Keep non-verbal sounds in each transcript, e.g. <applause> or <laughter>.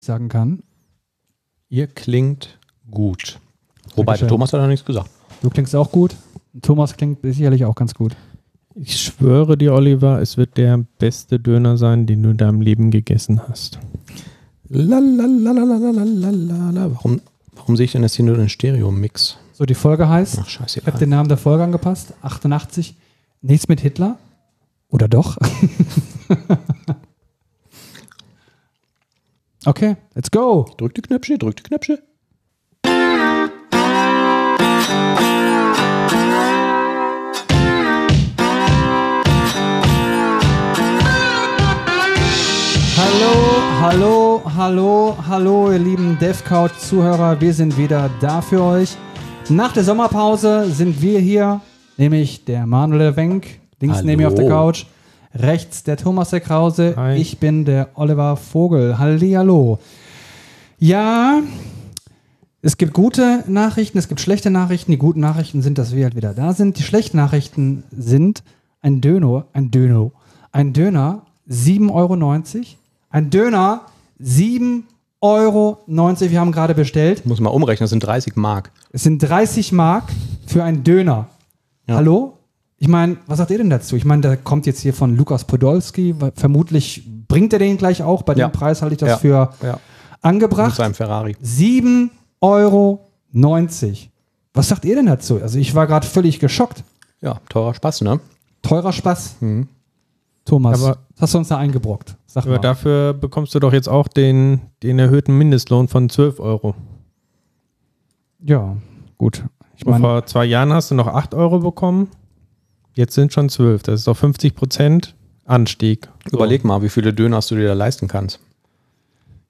sagen kann. Ihr klingt gut. Wobei der. Thomas hat noch nichts gesagt. Du klingst auch gut. Thomas klingt sicherlich auch ganz gut. Ich schwöre dir, Oliver, es wird der beste Döner sein, den du in deinem Leben gegessen hast. Lalalalalalala. Warum, warum sehe ich denn jetzt hier nur den Stereo-Mix? So, die Folge heißt, Ach, ich habe scheiße. den Namen der Folge angepasst, 88, nichts mit Hitler. Oder doch? <laughs> okay, let's go. Drück die Knöpfchen, drück die Knöpfchen. Hallo, hallo, hallo, hallo, ihr lieben DevCouch-Zuhörer. Wir sind wieder da für euch. Nach der Sommerpause sind wir hier, nämlich der Manuel Wenk, links Hallo. neben mir auf der Couch, rechts der Thomas der Krause, Hi. ich bin der Oliver Vogel. Hallihallo. Ja, es gibt gute Nachrichten, es gibt schlechte Nachrichten. Die guten Nachrichten sind, dass wir halt wieder da sind. Die schlechten Nachrichten sind ein Döner, ein Döner, ein Döner 7,90 Euro. Ein Döner 7,90 Euro. Wir haben gerade bestellt. Muss mal umrechnen, das sind 30 Mark. Es sind 30 Mark für einen Döner. Ja. Hallo? Ich meine, was sagt ihr denn dazu? Ich meine, der kommt jetzt hier von Lukas Podolski. Vermutlich bringt er den gleich auch. Bei Ja. dem Preis halte ich das Ja. für Ja. Mit angebracht. seinem Ferrari. 7,90 Euro. Was sagt ihr denn dazu? Also ich war gerade völlig geschockt. Ja, teurer Spaß, ne? Teurer Spaß. Mhm. Thomas, Aber- was hast du uns da eingebrockt? Sag Aber mal. dafür bekommst du doch jetzt auch den, den erhöhten Mindestlohn von 12 Euro. ja, gut. Ich meine, vor zwei Jahren hast du noch 8 Euro bekommen. Jetzt sind schon 12. Das ist doch 50 Prozent Anstieg. So. Überleg mal, wie viele Döners du dir da leisten kannst.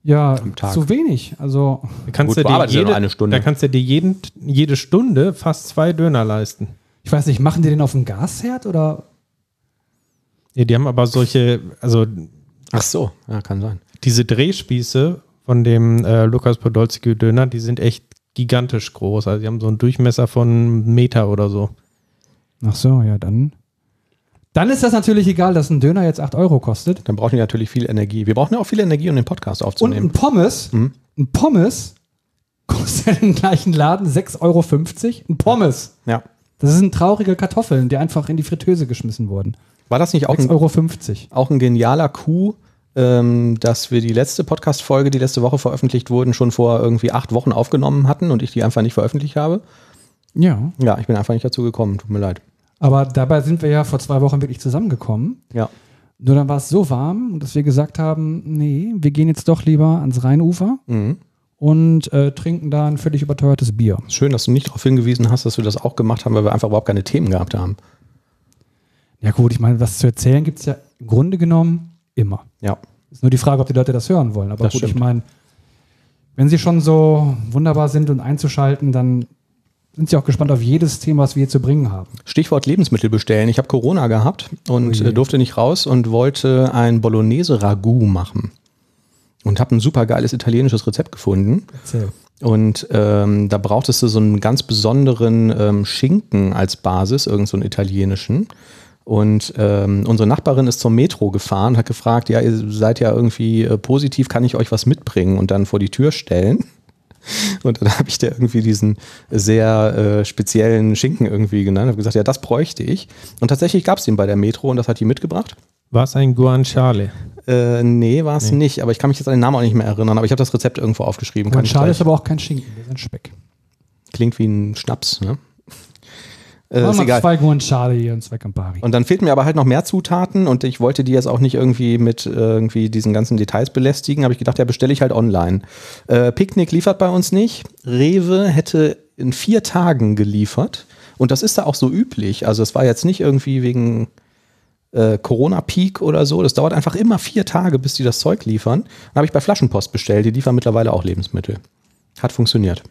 ja, zu wenig. Also, Da kannst Gut, du dir ja jede, eine Stunde. Da kannst du dir jeden, jede Stunde fast zwei Döner leisten. ich weiß nicht, machen die den auf dem Gasherd oder? Ja, die haben aber solche, also Ach so, ja, kann sein. diese Drehspieße von dem äh, Lukas Podolski Döner, die sind echt gigantisch groß. Also die haben so einen Durchmesser von einem Meter oder so. Ach so, ja, dann. Dann ist das natürlich egal, dass ein Döner jetzt 8 Euro kostet. Dann brauchen die natürlich viel Energie. Wir brauchen ja auch viel Energie, um den Podcast Und ein aufzunehmen. Pommes, Mhm. ein Pommes <laughs> kostet im gleichen Laden 6,50 Euro. Ein Pommes. Ja. Das sind traurige Kartoffeln, die einfach in die Fritteuse geschmissen wurden. War das nicht auch 6,50 ein, Euro. auch ein genialer Coup, ähm, dass wir die letzte Podcast-Folge, die letzte Woche veröffentlicht wurden, schon vor irgendwie acht Wochen aufgenommen hatten und ich die einfach nicht veröffentlicht habe? Ja, Ja, ich bin einfach nicht dazu gekommen. Tut mir leid. Aber dabei sind wir ja vor zwei Wochen wirklich zusammengekommen. Ja. Nur dann war es so warm, dass wir gesagt haben, nee, wir gehen jetzt doch lieber ans Rheinufer Mhm. und äh, trinken da ein völlig überteuertes Bier. Schön, dass du nicht darauf hingewiesen hast, dass wir das auch gemacht haben, weil wir einfach überhaupt keine Themen gehabt haben. Ja gut, ich meine, was zu erzählen gibt es ja im Grunde genommen immer. Ja. Ist nur die Frage, ob die Leute das hören wollen. Aber Das gut, ich stimmt. meine, wenn sie schon so wunderbar sind und einzuschalten, dann sind sie auch gespannt auf jedes Thema, was wir hier zu bringen haben. Stichwort Lebensmittel bestellen. Ich habe Corona gehabt und Ui. äh, durfte nicht raus und wollte ein Bolognese-Ragout machen. Und habe ein super geiles italienisches Rezept gefunden. Erzähl. Und ähm, da brauchtest du so einen ganz besonderen ähm, Schinken als Basis, irgend so einen italienischen. Und ähm, unsere Nachbarin ist zur Metro gefahren hat gefragt, ja, ihr seid ja irgendwie äh, positiv, kann ich euch was mitbringen und dann vor die Tür stellen? Und dann habe ich dir irgendwie diesen sehr äh, speziellen Schinken irgendwie genannt. habe gesagt, ja, das bräuchte ich. Und tatsächlich gab es den bei der Metro und das hat die mitgebracht. War es ein Guanciale? Äh, nee, war es nicht. Aber ich kann mich jetzt an den Namen auch nicht mehr erinnern. Aber ich habe das Rezept irgendwo aufgeschrieben. Gleich- ist aber auch kein Schinken, das ist ein Speck. Klingt wie ein Schnaps, ne? Äh, ist egal. zwei Guanciale hier und zwei Campari. Und dann fehlten mir aber halt noch mehr Zutaten und ich wollte die jetzt auch nicht irgendwie mit äh, irgendwie diesen ganzen Details belästigen. Habe ich gedacht, ja, bestelle ich halt online. Äh, Picknick liefert bei uns nicht. Rewe hätte in vier Tagen geliefert und das ist da auch so üblich. Also es war jetzt nicht irgendwie wegen äh, Corona-Peak oder so. Das dauert einfach immer vier Tage, bis die das Zeug liefern. Dann habe ich bei Flaschenpost bestellt. Die liefern mittlerweile auch Lebensmittel. Hat funktioniert.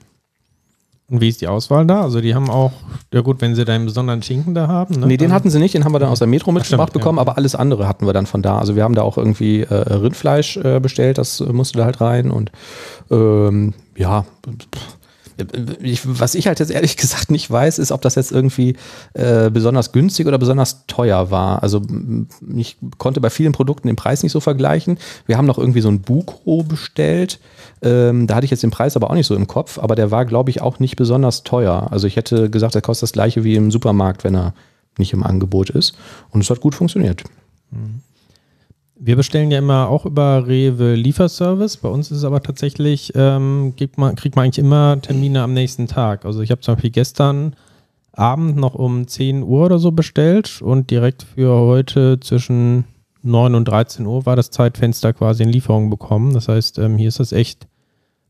Und wie ist die Auswahl da? Also die haben auch, ja gut, wenn sie da einen besonderen Schinken da haben. Ne? Nee, den hatten sie nicht, den haben wir dann aus der Metro mitgebracht stimmt, bekommen, ja. aber alles andere hatten wir dann von da. Also wir haben da auch irgendwie äh, Rindfleisch äh, bestellt, das musste da halt rein und ähm, ja, pff, ich, was ich halt jetzt ehrlich <laughs> gesagt nicht weiß, ist, ob das jetzt irgendwie äh, besonders günstig oder besonders teuer war. Also m- ich konnte bei vielen Produkten den Preis nicht so vergleichen. Wir haben noch irgendwie so ein Bukro bestellt. Ähm, da hatte ich jetzt den Preis aber auch nicht so im Kopf, aber der war, glaube ich, auch nicht besonders teuer. Also ich hätte gesagt, der kostet das gleiche wie im Supermarkt, wenn er nicht im Angebot ist. Und es hat gut funktioniert. Wir bestellen ja immer auch über Rewe Lieferservice. Bei uns ist es aber tatsächlich, ähm, gibt man, kriegt man eigentlich immer Termine am nächsten Tag. Also ich habe zum Beispiel gestern Abend noch um 10 Uhr oder so bestellt und direkt für heute zwischen 9 und 13 Uhr war das Zeitfenster quasi in Lieferung bekommen. Das heißt, ähm, hier ist das echt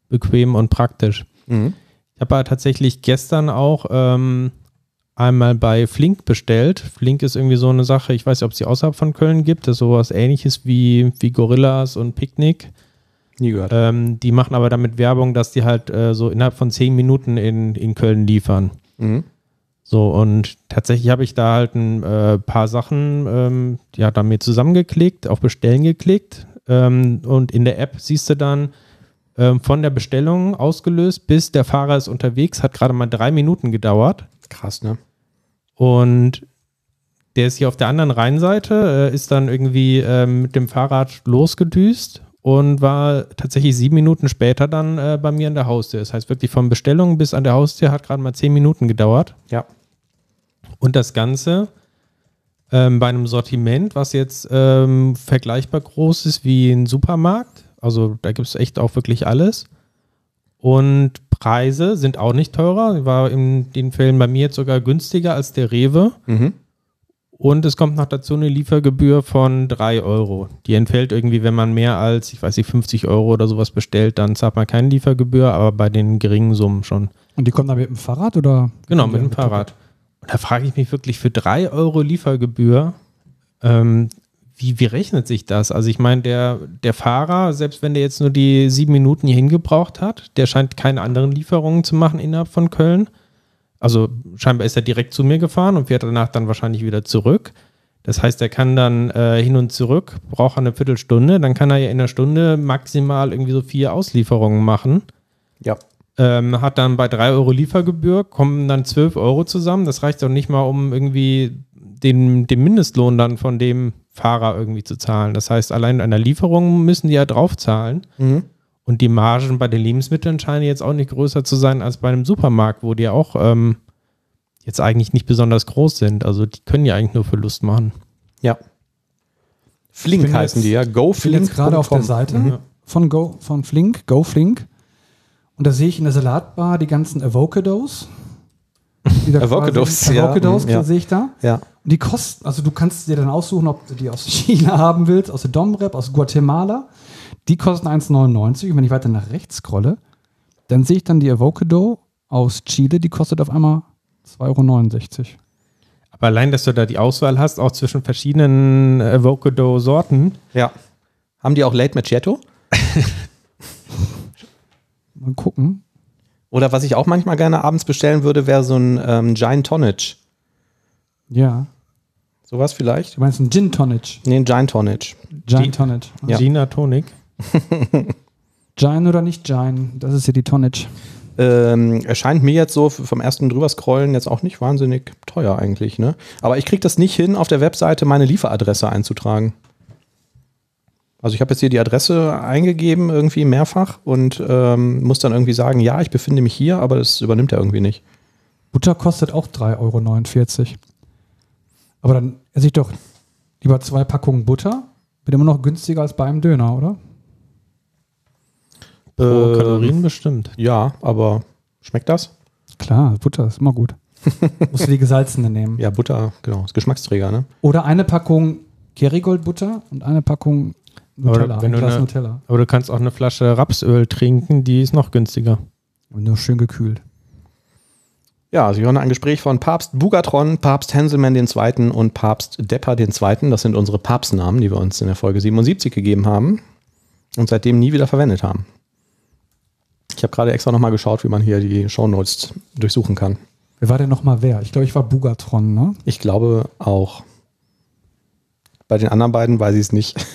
bequem und praktisch. Mhm. Ich habe aber tatsächlich gestern auch ähm, einmal bei Flink bestellt. Flink ist irgendwie so eine Sache, ich weiß nicht, ob es die außerhalb von Köln gibt. Das ist sowas ähnliches wie, wie Gorillas und Picknick. Nie gehört. Ähm, die machen aber damit Werbung, dass die halt äh, so innerhalb von zehn Minuten in, in Köln liefern. Mhm. So, und tatsächlich habe ich da halt ein äh, paar Sachen, ähm, ja, da mir zusammengeklickt, auf Bestellen geklickt. Ähm, und in der App siehst du dann ähm, von der Bestellung ausgelöst, bis der Fahrer ist unterwegs, hat gerade mal drei Minuten gedauert. Krass, ne? Und der ist hier auf der anderen Rheinseite, äh, ist dann irgendwie ähm, mit dem Fahrrad losgedüst und war tatsächlich sieben Minuten später dann äh, bei mir an der Haustür. Das heißt wirklich von Bestellung bis an der Haustür hat gerade mal zehn Minuten gedauert. Ja. Und das Ganze ähm, bei einem Sortiment, was jetzt ähm, vergleichbar groß ist wie ein Supermarkt. Also da gibt es echt auch wirklich alles. Und Preise sind auch nicht teurer. War in den Fällen bei mir jetzt sogar günstiger als der Rewe. Mhm. Und es kommt noch dazu eine Liefergebühr von 3 Euro. Die entfällt irgendwie, wenn man mehr als, ich weiß nicht, 50 Euro oder sowas bestellt, dann zahlt man keine Liefergebühr, aber bei den geringen Summen schon. Und die kommen dann mit dem Fahrrad oder? Genau, mit dem Fahrrad. Und da frage ich mich wirklich für 3 Euro Liefergebühr, ähm, wie, wie rechnet sich das? Also ich meine, der, der Fahrer, selbst wenn der jetzt nur die sieben Minuten hierhin gebraucht hat, der scheint keine anderen Lieferungen zu machen innerhalb von Köln. Also scheinbar ist er direkt zu mir gefahren und fährt danach dann wahrscheinlich wieder zurück. Das heißt, er kann dann äh, hin und zurück, braucht eine Viertelstunde, dann kann er ja in einer Stunde maximal irgendwie so vier Auslieferungen machen. Ja. Ähm, hat dann bei 3 Euro Liefergebühr, kommen dann 12 Euro zusammen. Das reicht doch nicht mal, um irgendwie den, den Mindestlohn dann von dem Fahrer irgendwie zu zahlen. Das heißt, allein an der Lieferung müssen die ja draufzahlen. Mhm. Und die Margen bei den Lebensmitteln scheinen jetzt auch nicht größer zu sein als bei einem Supermarkt, wo die auch ähm, jetzt eigentlich nicht besonders groß sind. Also die können ja eigentlich nur Verlust machen. Ja. Flink heißen jetzt- die ja. Go Ich bin jetzt gerade auf der Seite Mhm. von Go, von Flink, Go Flink. Und da sehe ich in der Salatbar die ganzen Avocados. <laughs> Avocados, quasi- ja, Avocados mhm, ja. sehe ich da. Ja. Und die kosten, also du kannst dir dann aussuchen, ob du die aus China haben willst, aus der Domrep, aus Guatemala. Die kosten 1,99. Und wenn ich weiter nach rechts scrolle, dann sehe ich dann die Avocado aus Chile, die kostet auf einmal 2,69 Euro. Aber allein, dass du da die Auswahl hast, auch zwischen verschiedenen Avocado-Sorten, Ja. Haben die auch Late Macchiato? <laughs> Mal gucken. Oder was ich auch manchmal gerne abends bestellen würde, wäre so ein ähm, Giant Tonnage. Ja. Sowas vielleicht? Du meinst ein Gin Tonic. Nee, ein Giant Tonnage. Giant Tonic. Ja. Gina Tonic. <laughs> Giant oder nicht Giant? Das ist ja die Tonic. Ähm, erscheint mir jetzt so vom ersten drüber scrollen jetzt auch nicht wahnsinnig teuer eigentlich, ne? Aber ich kriege das nicht hin, auf der Webseite meine Lieferadresse einzutragen. Also ich habe jetzt hier die Adresse eingegeben, irgendwie mehrfach und ähm, muss dann irgendwie sagen, ja, ich befinde mich hier, aber das übernimmt er irgendwie nicht. Butter kostet auch 3,49 Euro. Aber dann esse ich doch lieber zwei Packungen Butter. Wird immer noch günstiger als bei einem Döner, oder? Pro Ähm, Kalorien bestimmt. Ja, aber schmeckt das? Klar, Butter ist immer gut. <laughs> Musst du die gesalzene nehmen. Ja, Butter, genau, ist Geschmacksträger, ne? Oder eine Packung Kerrygold-Butter und eine Packung Nutella. Aber wenn ein eine- Nutella. Aber du kannst auch eine Flasche Rapsöl trinken, die ist noch günstiger. Und nur schön gekühlt. Ja, Sie hören ein Gespräch von Papst Bugatron, Papst Henselmann II. und Papst Depper II. Das sind unsere Papstnamen, die wir uns in der Folge 77 gegeben haben und seitdem nie wieder verwendet haben. Ich habe gerade extra nochmal geschaut, wie man hier die Shownotes durchsuchen kann. Wer war denn nochmal wer? Ich glaube, ich war Bugatron, ne? Ich glaube auch. Bei den anderen beiden weiß ich es nicht.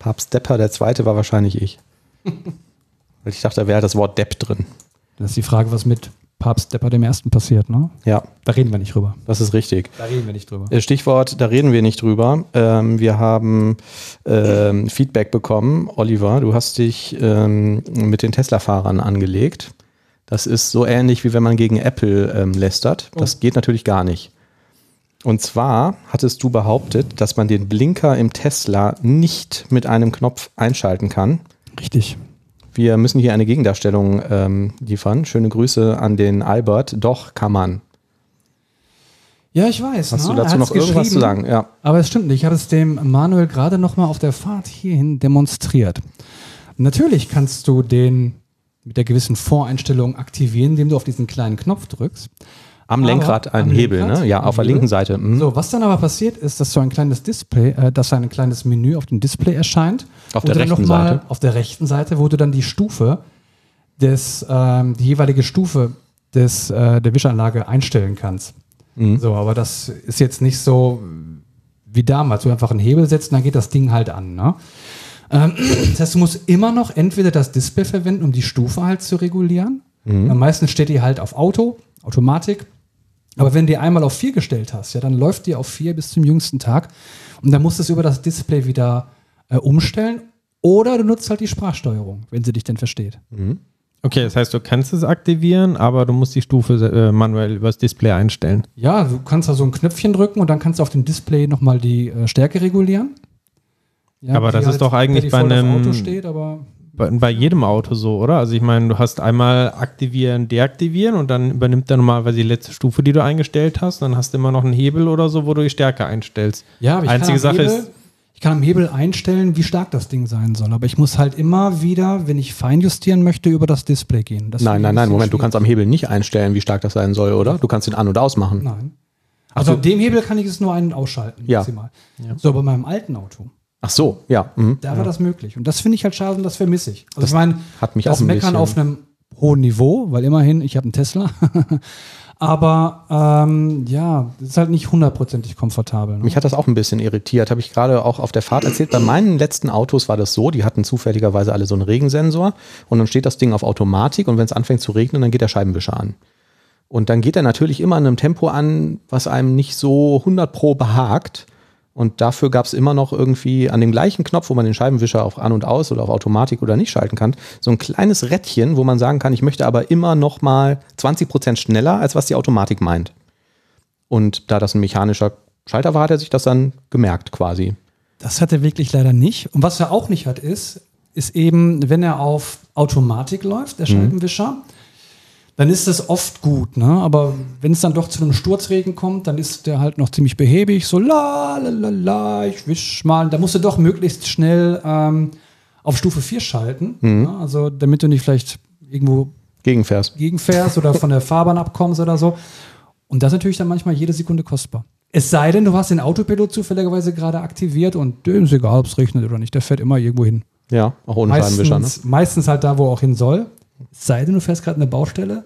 Papst Depper II. war wahrscheinlich ich. <laughs> Weil ich dachte, da wäre das Wort Depp drin. Das ist die Frage, was mit Papst Depper dem Ersten passiert, ne? Ja, Da reden wir nicht drüber. das ist richtig. Da reden wir nicht drüber. Äh, Stichwort, da reden wir nicht drüber. Ähm, wir haben ähm, Feedback bekommen. Oliver, du hast dich ähm, mit den Tesla-Fahrern angelegt. Das ist so ähnlich, wie wenn man gegen Apple ähm, lästert. Das geht natürlich gar nicht. Und zwar hattest du behauptet, dass man den Blinker im Tesla nicht mit einem Knopf einschalten kann. Richtig. Wir müssen hier eine Gegendarstellung ähm, liefern. Schöne Grüße an den Albert. Doch, kann man. Ja, ich weiß. Hast ne? du dazu noch irgendwas zu sagen? Ja. Aber es stimmt nicht. Ich habe es dem Manuel gerade noch mal auf der Fahrt hierhin demonstriert. Natürlich kannst du den mit der gewissen Voreinstellung aktivieren, indem du auf diesen kleinen Knopf drückst. Am Lenkrad ein am Hebel, Lenkrad, ne? Ja, auf der Hebel. linken Seite. Mhm. So, was dann aber passiert ist, dass so ein kleines Display, äh, dass ein kleines Menü auf dem Display erscheint. Auf der rechten mal Seite. Auf der rechten Seite, wo du dann die Stufe des, ähm, die jeweilige Stufe des, äh, der Wischanlage einstellen kannst. Mhm. So, aber das ist jetzt nicht so wie damals, wo du einfach einen Hebel setzt und dann geht das Ding halt an. Ne? Ähm, <clears throat> das heißt, du musst immer noch entweder das Display verwenden, um die Stufe halt zu regulieren. Mhm. Am meisten steht die halt auf Auto, Automatik. Aber wenn du die einmal auf 4 gestellt hast, ja, dann läuft die auf 4 bis zum jüngsten Tag und dann musst du es über das Display wieder äh, umstellen oder du nutzt halt die Sprachsteuerung, wenn sie dich denn versteht. Okay, das heißt, du kannst es aktivieren, aber du musst die Stufe äh, manuell übers Display einstellen. Ja, du kannst da so ein Knöpfchen drücken und dann kannst du auf dem Display nochmal die äh, Stärke regulieren. Ja, Aber das ist doch eigentlich bei einem- Auto steht, aber Bei, bei jedem Auto so, oder? Also ich meine, du hast einmal aktivieren, deaktivieren und dann übernimmt er normalerweise die letzte Stufe, die du eingestellt hast. Dann hast du immer noch einen Hebel oder so, wo du die Stärke einstellst. ja, aber ich Einzige kann am Sache Hebel, ist, ich kann am Hebel einstellen, wie stark das Ding sein soll. Aber ich muss halt immer wieder, wenn ich feinjustieren möchte, über das Display gehen. Das Nein, nein, ein nein, bisschen Moment, du kannst am Hebel nicht einstellen, wie stark das sein soll, oder? Du kannst ihn an- und ausmachen. Nein. Also an dem Hebel kann ich es nur einen ausschalten, Ja. maximal. So, bei meinem alten Auto, Ach so, ja. Mhm. da war das möglich. Und das finde ich halt schade und das vermisse ich. Also ich meine, hat mich das auch ein Meckern bisschen- auf einem hohen Niveau, weil immerhin, ich habe einen Tesla. <laughs> Aber ähm, ja, das ist halt nicht hundertprozentig komfortabel. Ne? Mich hat das auch ein bisschen irritiert. Habe ich gerade auch auf der Fahrt erzählt. Bei meinen letzten Autos war das so, die hatten zufälligerweise alle so einen Regensensor und dann steht das Ding auf Automatik und wenn es anfängt zu regnen, dann geht der Scheibenwischer an. Und dann geht er natürlich immer in einem Tempo an, was einem nicht so 100 pro behagt. Und dafür gab es immer noch irgendwie an dem gleichen Knopf, wo man den Scheibenwischer auf An und Aus oder auf Automatik oder nicht schalten kann, so ein kleines Rädchen, wo man sagen kann, ich möchte aber immer noch mal 20 Prozent schneller, als was die Automatik meint. Und da das ein mechanischer Schalter war, hat er sich das dann gemerkt quasi. Das hat er wirklich leider nicht. Und was er auch nicht hat, ist, ist eben, wenn er auf Automatik läuft, der Scheibenwischer, dann ist das oft gut, ne? Aber wenn es dann doch zu einem Sturzregen kommt, dann ist der halt noch ziemlich behäbig, so la la la la, ich wisch mal. Da musst du doch möglichst schnell ähm, auf Stufe 4 schalten. Ne? Also damit du nicht vielleicht irgendwo Gegenvers. gegenfährst oder von der <laughs> Fahrbahn abkommst oder so. Und das ist natürlich dann manchmal jede Sekunde kostbar. Es sei denn, du hast den Autopilot zufälligerweise gerade aktiviert und dem ist egal, ob es regnet oder nicht, der fährt immer irgendwo hin. Ja, auch ohne Scheibenwischer. Ne? Meistens, meistens halt da, wo er auch hin soll. Es sei denn, du fährst gerade eine Baustelle,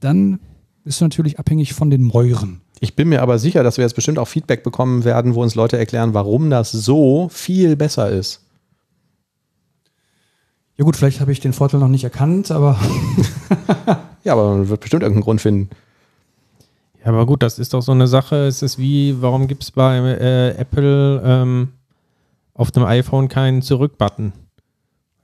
dann bist du natürlich abhängig von den Mäuren. Ich bin mir aber sicher, dass wir jetzt bestimmt auch Feedback bekommen werden, wo uns Leute erklären, warum das so viel besser ist. Ja gut, vielleicht habe ich den Vorteil noch nicht erkannt, aber <laughs> Ja, aber man wird bestimmt irgendeinen Grund finden. Ja, aber gut, das ist doch so eine Sache. Es ist wie, warum gibt es bei äh, Apple ähm, auf dem iPhone keinen Zurück-Button?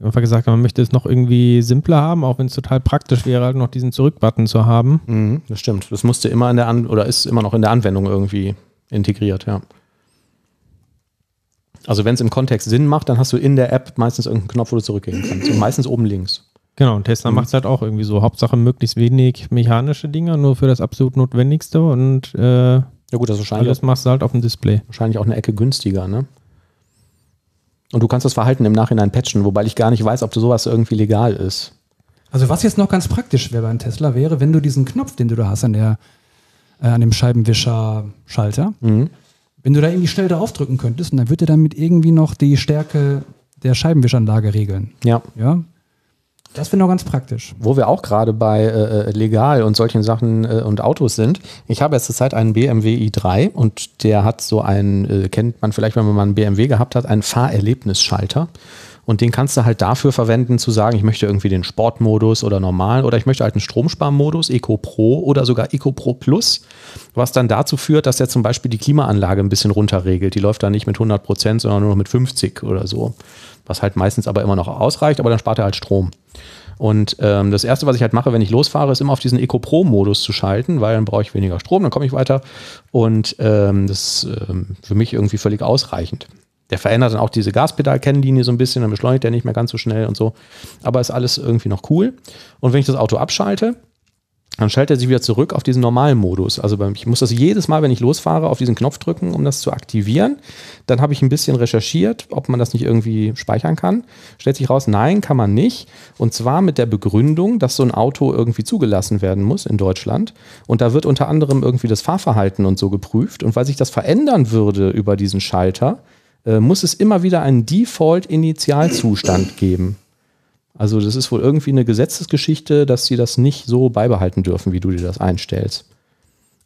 Einfach gesagt, man möchte es noch irgendwie simpler haben, auch wenn es total praktisch wäre, halt noch diesen Zurück-Button zu haben. Mhm, das stimmt. Das musste immer in der An oder ist immer noch in der Anwendung irgendwie integriert, ja. Also wenn es im Kontext Sinn macht, dann hast du in der App meistens irgendeinen Knopf, wo du zurückgehen kannst. Und meistens oben links. Genau, und Tesla macht es halt auch irgendwie so. Hauptsache möglichst wenig mechanische Dinge, nur für das absolut Notwendigste und äh, Ja gut, das wahrscheinlich, alles machst du halt auf dem Display. wahrscheinlich auch eine Ecke günstiger, ne? Und du kannst das Verhalten im Nachhinein patchen, wobei ich gar nicht weiß, ob sowas irgendwie legal ist. Also was jetzt noch ganz praktisch wäre beim Tesla wäre, wenn du diesen Knopf, den du da hast an der äh, an dem Scheibenwischer-Schalter, wenn du da irgendwie schnell draufdrücken könntest und dann würde er damit irgendwie noch die Stärke der Scheibenwischanlage regeln. Ja. Ja. Das wäre noch ganz praktisch. Wo wir auch gerade bei äh, legal und solchen Sachen äh, und Autos sind. Ich habe jetzt zurzeit einen BMW i3 und der hat so einen, äh, kennt man vielleicht, wenn man mal einen BMW gehabt hat, einen Fahrerlebnisschalter. Und den kannst du halt dafür verwenden, zu sagen, ich möchte irgendwie den Sportmodus oder normal oder ich möchte halt einen Stromsparmodus, Eco Pro oder sogar Eco Pro Plus, was dann dazu führt, dass er zum Beispiel die Klimaanlage ein bisschen runterregelt. Die läuft dann nicht mit 100 Prozent, sondern nur noch mit 50 oder so. Was halt meistens aber immer noch ausreicht, aber dann spart er halt Strom. Und ähm, das Erste, was ich halt mache, wenn ich losfahre, ist immer auf diesen Eco Pro-Modus zu schalten, weil dann brauche ich weniger Strom, dann komme ich weiter. Und ähm, das ist ähm, für mich irgendwie völlig ausreichend. Der verändert dann auch diese Gaspedal-Kennlinie so ein bisschen, dann beschleunigt er nicht mehr ganz so schnell und so. Aber ist alles irgendwie noch cool. Und wenn ich das Auto abschalte, dann schaltet er sich wieder zurück auf diesen normalen Modus. Also ich muss das jedes Mal, wenn ich losfahre, auf diesen Knopf drücken, um das zu aktivieren. Dann habe ich ein bisschen recherchiert, ob man das nicht irgendwie speichern kann. Stellt sich raus, nein, kann man nicht. Und zwar mit der Begründung, dass so ein Auto irgendwie zugelassen werden muss in Deutschland. Und da wird unter anderem irgendwie das Fahrverhalten und so geprüft. Und weil sich das verändern würde über diesen Schalter, äh, muss es immer wieder einen Default-Initialzustand geben. Also das ist wohl irgendwie eine Gesetzesgeschichte, dass sie das nicht so beibehalten dürfen, wie du dir das einstellst.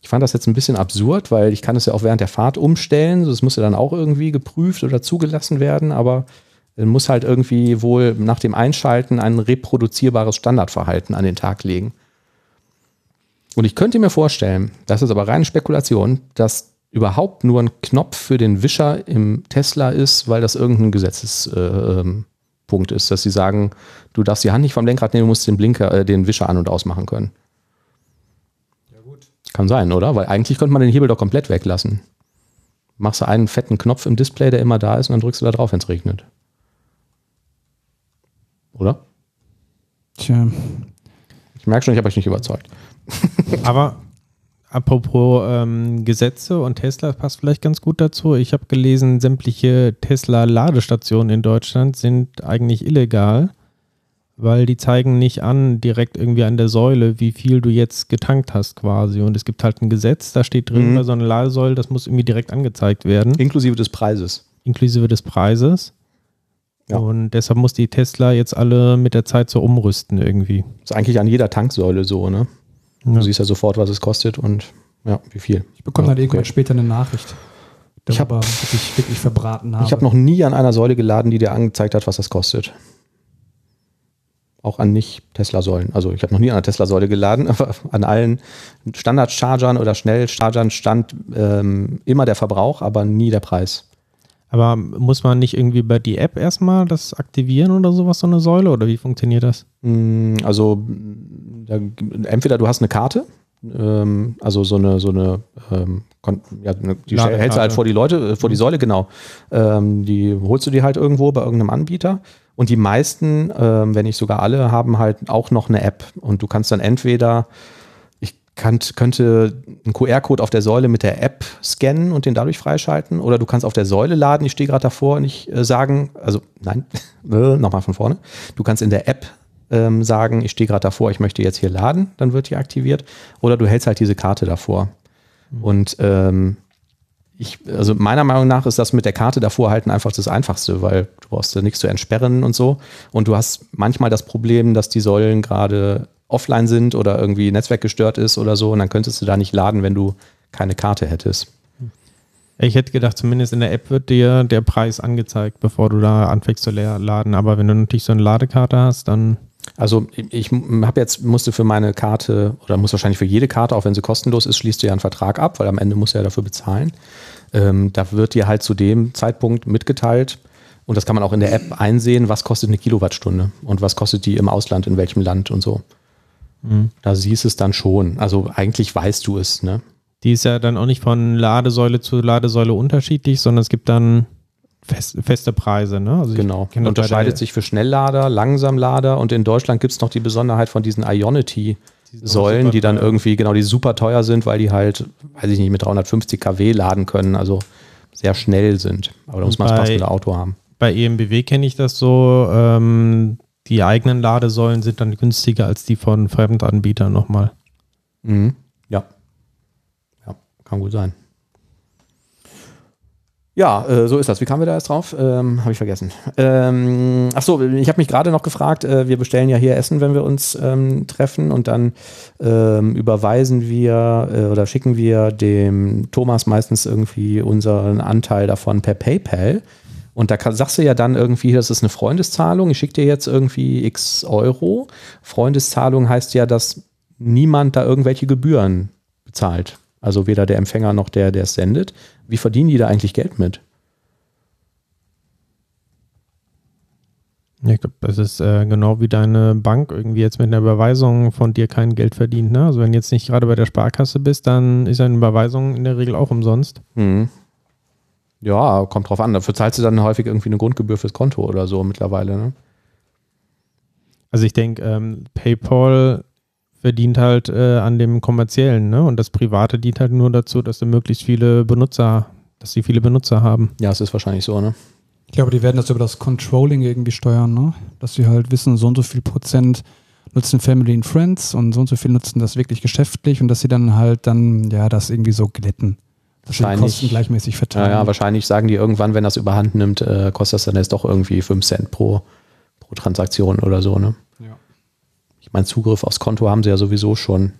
Ich fand das jetzt ein bisschen absurd, weil ich kann es ja auch während der Fahrt umstellen. Das muss ja dann auch irgendwie geprüft oder zugelassen werden, aber muss halt irgendwie wohl nach dem Einschalten ein reproduzierbares Standardverhalten an den Tag legen. Und ich könnte mir vorstellen, das ist aber reine Spekulation, dass überhaupt nur ein Knopf für den Wischer im Tesla ist, weil das irgendein Gesetzespunkt äh, ist, dass sie sagen, du darfst die Hand nicht vom Lenkrad nehmen, du musst den Blinker, äh, den Wischer an- und ausmachen können. Ja, gut. Kann sein, oder? Weil eigentlich könnte man den Hebel doch komplett weglassen. Machst du einen fetten Knopf im Display, der immer da ist, und dann drückst du da drauf, wenn es regnet. Oder? Tja. Ich merke schon, ich habe euch nicht überzeugt. Aber apropos ähm, Gesetze und Tesla passt vielleicht ganz gut dazu. Ich habe gelesen, sämtliche Tesla-Ladestationen in Deutschland sind eigentlich illegal weil die zeigen nicht an, direkt irgendwie an der Säule, wie viel du jetzt getankt hast quasi. Und es gibt halt ein Gesetz, da steht drin, mhm. bei so einer Ladesäule, das muss irgendwie direkt angezeigt werden. Inklusive des Preises. Inklusive des Preises. Ja. Und deshalb muss die Tesla jetzt alle mit der Zeit so umrüsten irgendwie. Das ist eigentlich an jeder Tanksäule so, ne? Ja. Du siehst ja sofort, was es kostet und ja, wie viel. Ich bekomme ja, halt irgendwann später eine Nachricht. Ich habe wirklich, wirklich verbraten habe. Ich habe noch nie an einer Säule geladen, die dir angezeigt hat, was das kostet auch an Nicht-Tesla-Säulen. Also ich habe noch nie an einer Tesla-Säule geladen, <laughs> aber an allen Standard-Chargern oder Schnell-Chargern stand ähm, immer der Verbrauch, aber nie der Preis. Aber muss man nicht irgendwie bei die App erstmal das aktivieren oder sowas, so eine Säule? Oder wie funktioniert das? Mm, also da, entweder du hast eine Karte, ähm, also so eine, so eine, ähm, ja, die hältst du halt vor die Leute, äh, vor die mhm. Säule, genau. Ähm, die holst du dir halt irgendwo bei irgendeinem Anbieter und die meisten, ähm, wenn nicht sogar alle, haben halt auch noch eine App. Und du kannst dann entweder, könnte einen QR-Code auf der Säule mit der App scannen und den dadurch freischalten. Oder du kannst auf der Säule laden, ich stehe gerade davor und ich äh, sagen, also nein, <laughs> äh, nochmal von vorne. Du kannst in der App ähm, sagen, ich stehe gerade davor, ich möchte jetzt hier laden, dann wird die aktiviert. Oder du hältst halt diese Karte davor. Mhm. Und ähm, ich, also meiner Meinung nach ist das mit der Karte davor halten einfach das Einfachste, weil du brauchst ja nichts zu entsperren und so. Und du hast manchmal das Problem, dass die Säulen gerade offline sind oder irgendwie Netzwerk gestört ist oder so. Und dann könntest du da nicht laden, wenn du keine Karte hättest. Ich hätte gedacht, zumindest in der App wird dir der Preis angezeigt, bevor du da anfängst zu laden. Aber wenn du natürlich so eine Ladekarte hast, dann also ich habe jetzt, musste für meine Karte oder muss wahrscheinlich für jede Karte, auch wenn sie kostenlos ist, schließt du ja einen Vertrag ab, weil am Ende muss er ja dafür bezahlen. Ähm, da wird dir halt zu dem Zeitpunkt mitgeteilt, und das kann man auch in der App einsehen, was kostet eine Kilowattstunde und was kostet die im Ausland, in welchem Land und so. Mhm. Da siehst du es dann schon. Also eigentlich weißt du es, ne? Die ist ja dann auch nicht von Ladesäule zu Ladesäule unterschiedlich, sondern es gibt dann fest, feste Preise. Ne? Also genau. Unterscheidet sich für Schnelllader, Langsamlader und in Deutschland gibt es noch die Besonderheit von diesen Ionity. Säulen, die dann irgendwie, genau, die super teuer sind, weil die halt, weiß ich nicht, mit 350 kW laden können, also sehr schnell sind. Aber da muss man Spaß mit dem Auto haben. Bei EMBW kenne ich das so, ähm, die eigenen Ladesäulen sind dann günstiger als die von Fremdanbietern nochmal. Mhm. Ja. Ja, kann gut sein. Ja, äh, so ist das. Wie kamen wir da jetzt drauf? Ähm, habe ich vergessen. Ähm, ach so, ich habe mich gerade noch gefragt, äh, wir bestellen ja hier Essen, wenn wir uns ähm, treffen und dann ähm, überweisen wir äh, oder schicken wir dem Thomas meistens irgendwie unseren Anteil davon per PayPal. Und da kann, sagst du ja dann irgendwie, das ist eine Freundeszahlung, ich schicke dir jetzt irgendwie x Euro. Freundeszahlung heißt ja, dass niemand da irgendwelche Gebühren bezahlt. Also weder der Empfänger noch der, der es sendet. Wie verdienen die da eigentlich Geld mit? Ja, ich glaube, das ist äh, genau wie deine Bank irgendwie jetzt mit einer Überweisung von dir kein Geld verdient. Ne? Also wenn du jetzt nicht gerade bei der Sparkasse bist, dann ist eine Überweisung in der Regel auch umsonst. Hm. Ja, kommt drauf an. Dafür zahlst du dann häufig irgendwie eine Grundgebühr fürs Konto oder so mittlerweile. Ne? Also ich denke, ähm, PayPal verdient halt äh, an dem kommerziellen, ne? Und das Private dient halt nur dazu, dass du möglichst viele Benutzer, dass sie viele Benutzer haben. Ja, es ist wahrscheinlich so, ne? Ich glaube, die werden das über das Controlling irgendwie steuern, ne? Dass sie halt wissen, so und so viel Prozent nutzen Family and Friends und so und so viel nutzen das wirklich geschäftlich und dass sie dann halt dann, ja, das irgendwie so glätten. Die Wahrscheinlich. Kosten gleichmäßig Ja, verteilen. ja, wahrscheinlich sagen die irgendwann, wenn das überhand nimmt, äh, kostet das dann jetzt doch irgendwie 5 Cent pro, pro Transaktion oder so, ne? Ja. Ich meine, Zugriff aufs Konto haben sie ja sowieso schon.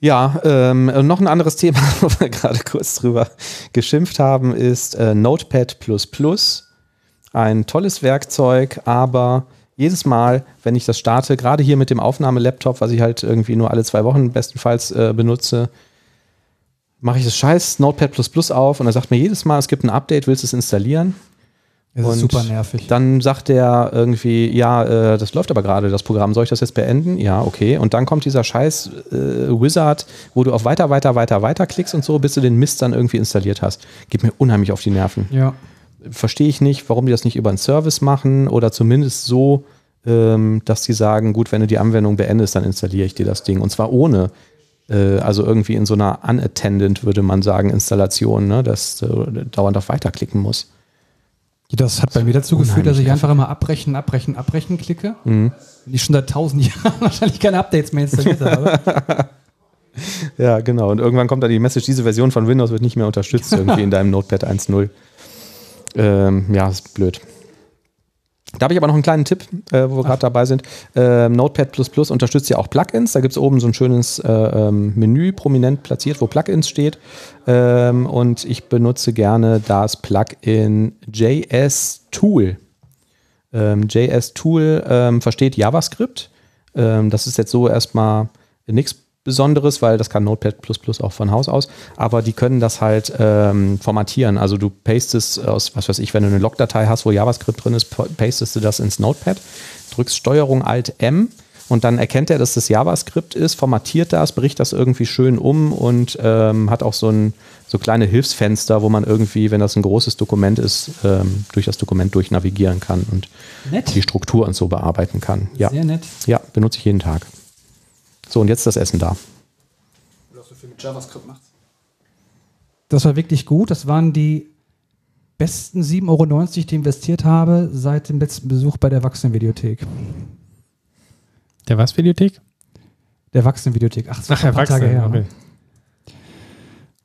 Ja, ähm, noch ein anderes Thema, <laughs> wo wir gerade kurz drüber geschimpft haben, ist äh, Notepad. Ein tolles Werkzeug, aber jedes Mal, wenn ich das starte, gerade hier mit dem Aufnahmelaptop, was ich halt irgendwie nur alle zwei Wochen bestenfalls äh, benutze, mache ich das scheiß Notepad auf und er sagt mir jedes Mal, es gibt ein Update, willst du es installieren? Das ist super nervig. Dann sagt er irgendwie, ja, äh, das läuft aber gerade, das Programm, soll ich das jetzt beenden? Ja, okay. Und dann kommt dieser scheiß äh, Wizard, wo du auf weiter, weiter, weiter, weiter klickst und so, bis du den Mist dann irgendwie installiert hast. Geht mir unheimlich auf die Nerven. ja. Verstehe ich nicht, warum die das nicht über einen Service machen oder zumindest so, ähm, dass die sagen, gut, wenn du die Anwendung beendest, dann installiere ich dir das Ding. Und zwar ohne, äh, also irgendwie in so einer unattended, würde man sagen, Installation, ne, dass du dauernd auf Weiterklicken musst. Das hat bei mir dazu geführt, dass ich einfach immer abbrechen, abbrechen, abbrechen klicke. Mhm. Und ich schon seit tausend <laughs> Jahren wahrscheinlich keine Updates mehr installiert habe. <laughs> Ja, genau. Und irgendwann kommt dann die Message, diese Version von Windows wird nicht mehr unterstützt <laughs> irgendwie in deinem Notepad 1.0. Ähm, ja, ist blöd. Da habe ich aber noch einen kleinen Tipp, äh, wo wir gerade dabei sind. Ähm, Notepad unterstützt ja auch Plugins. Da gibt es oben so ein schönes äh, ähm, Menü, prominent platziert, wo Plugins steht. Ähm, und ich benutze gerne das Plugin JS Tool. Ähm, JS Tool ähm, versteht JavaScript. Ähm, das ist jetzt so erstmal nichts Besonderes, weil das kann Notepad auch von Haus aus, aber die können das halt ähm, formatieren. Also du pastest aus, was weiß ich, wenn du eine Logdatei hast, wo JavaScript drin ist, pastest du das ins Notepad, drückst Steuerung Alt M und dann erkennt er, dass das JavaScript ist, formatiert das, bricht das irgendwie schön um und ähm, hat auch so, ein, so kleine Hilfsfenster, wo man irgendwie, wenn das ein großes Dokument ist, ähm, durch das Dokument durchnavigieren kann und Nett. die Struktur und so bearbeiten kann. Ja, Sehr nett. ja benutze ich jeden Tag. So, und jetzt das Essen da. was du viel mit JavaScript machst. Das war wirklich gut. Das waren die besten 7,90 Euro, die ich investiert habe, seit dem letzten Besuch bei der Erwachsenenvideothek. Der was Videothek? Der Erwachsenenvideothek. Ach, das war Ach, ein paar Tage her. Okay.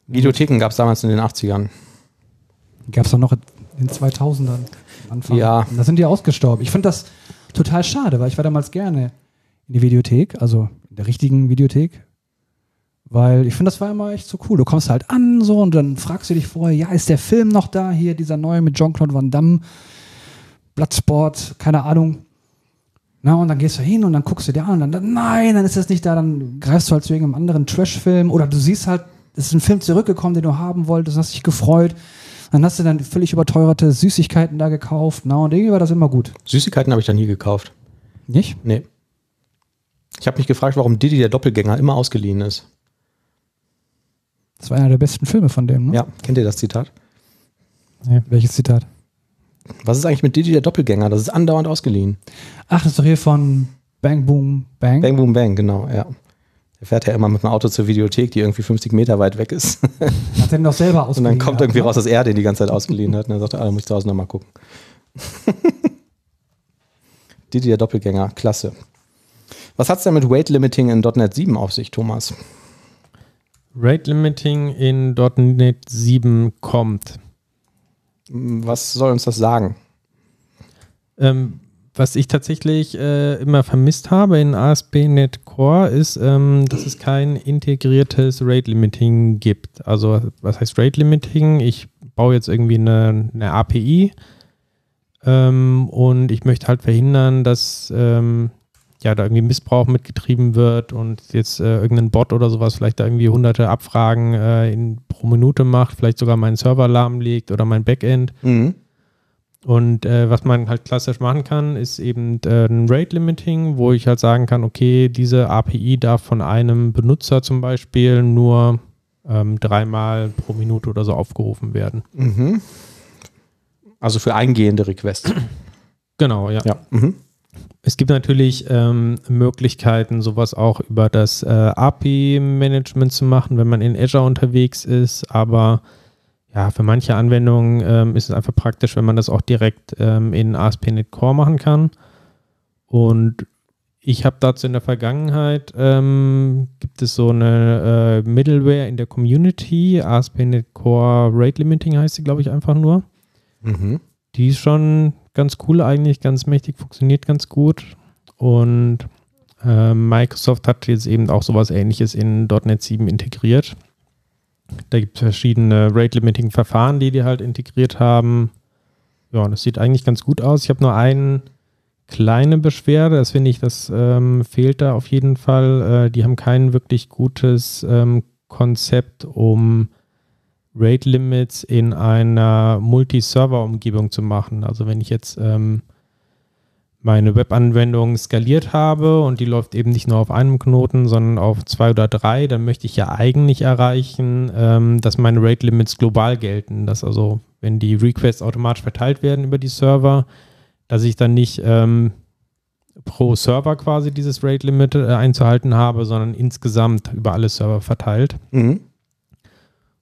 Videotheken gab es damals in den 80ern. Gab es doch noch in den 2000ern. am Anfang. Ja. Da sind die ausgestorben. Ich finde das total schade, weil ich war damals gerne in die Videothek, also in der richtigen Videothek. Weil ich finde, das war immer echt so cool. Du kommst halt an so und dann fragst du dich vorher, ja, ist der Film noch da? Hier, dieser neue mit Jean-Claude Van Damme, Bloodsport, keine Ahnung. Na, und dann gehst du hin und dann guckst du dir an und dann, dann nein, dann ist das nicht da, dann greifst du halt zu irgendeinem anderen Trash-Film oder du siehst halt, es ist ein Film zurückgekommen, den du haben wolltest, hast dich gefreut. Dann hast du dann völlig überteuerte Süßigkeiten da gekauft. Na, und irgendwie war das immer gut. Süßigkeiten habe ich da nie gekauft. Nicht? Nee. Ich habe mich gefragt, warum Diddy der Doppelgänger immer ausgeliehen ist. Das war einer der besten Filme von dem, ne? Ja, kennt ihr das Zitat? Welches Zitat? Was ist eigentlich mit Diddy der Doppelgänger? Das ist andauernd ausgeliehen. Ach, das ist doch hier von Bang Boom Bang. Bang, boom, bang, genau, ja. Er fährt ja immer mit dem Auto zur Videothek, die irgendwie 50 Meter weit weg ist. <laughs> Hat er doch selber Und ausgeliehen. dann kommt irgendwie raus, dass er den die ganze Zeit ausgeliehen hat. Und dann sagt er, ah, da muss ich zu Hause nochmal gucken. <laughs> Diddy der Doppelgänger, klasse. Was hat es denn mit Weight Limiting in .NET 7 auf sich, Thomas? Rate Limiting in .NET 7 kommt. Was soll uns das sagen? Ähm, was ich tatsächlich äh, immer vermisst habe in ASP.NET Core ist, ähm, dass es kein integriertes Rate Limiting gibt. Also was heißt Rate Limiting? Ich baue jetzt irgendwie eine, eine API ähm, und ich möchte halt verhindern, dass ähm, ja, da irgendwie Missbrauch mitgetrieben wird und jetzt äh, irgendein Bot oder sowas vielleicht da irgendwie hunderte Abfragen äh, in, pro Minute macht, vielleicht sogar meinen Server lahmlegt oder mein Backend. Mhm. Und äh, was man halt klassisch machen kann, ist eben äh, ein Rate Limiting, wo ich halt sagen kann, okay, diese API darf von einem Benutzer zum Beispiel nur ähm, dreimal pro Minute oder so aufgerufen werden. Mhm. Also für eingehende Requests. Genau, ja. Ja. Mhm. Es gibt natürlich ähm, Möglichkeiten, sowas auch über das äh, API-Management zu machen, wenn man in Azure unterwegs ist, aber ja, für manche Anwendungen ähm, ist es einfach praktisch, wenn man das auch direkt ähm, in ASP.NET Core machen kann. Und ich habe dazu in der Vergangenheit, ähm, gibt es so eine äh, Middleware in der Community, ASP.NET Core Rate Limiting heißt sie, glaube ich, einfach nur. Mhm. Die ist schon ganz cool eigentlich, ganz mächtig, funktioniert ganz gut. Und äh, Microsoft hat jetzt eben auch sowas ähnliches in .NET 7 integriert. Da gibt es verschiedene Rate-Limiting-Verfahren, die die halt integriert haben. Ja, und das sieht eigentlich ganz gut aus. Ich habe nur eine kleine Beschwerde, das finde ich, das ähm, fehlt da auf jeden Fall. Äh, die haben kein wirklich gutes ähm, Konzept, um Rate Limits in einer Multi-Server-Umgebung zu machen. Also wenn ich jetzt ähm, meine Webanwendung skaliert habe und die läuft eben nicht nur auf einem Knoten, sondern auf zwei oder drei, dann möchte ich ja eigentlich erreichen, ähm, dass meine Rate Limits global gelten. Dass also, wenn die Requests automatisch verteilt werden über die Server, dass ich dann nicht ähm, pro Server quasi dieses Rate Limit äh, einzuhalten habe, sondern insgesamt über alle Server verteilt. Mhm.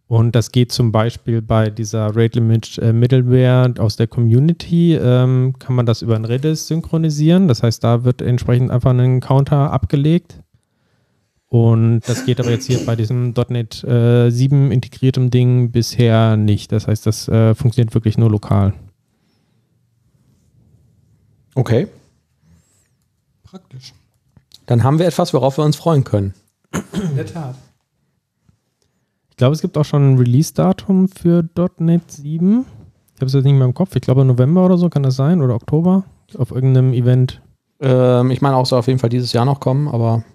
Und das geht zum Beispiel bei dieser Rate Limit äh, Middleware aus der Community, ähm, kann man das über ein Redis synchronisieren. Das heißt, da wird entsprechend einfach ein Counter abgelegt. Und das geht aber jetzt hier bei diesem .NET äh, 7 integriertem Ding bisher nicht. Das heißt, das äh, funktioniert wirklich nur lokal. Okay. Praktisch. Dann haben wir etwas, worauf wir uns freuen können. In der Tat. Ich glaube, es gibt auch schon ein Release-Datum für .NET 7. Ich habe es jetzt nicht mehr im Kopf. Ich glaube November oder so kann das sein oder Oktober auf irgendeinem Event. Ähm, ich meine auch, soll auf jeden Fall dieses Jahr noch kommen, aber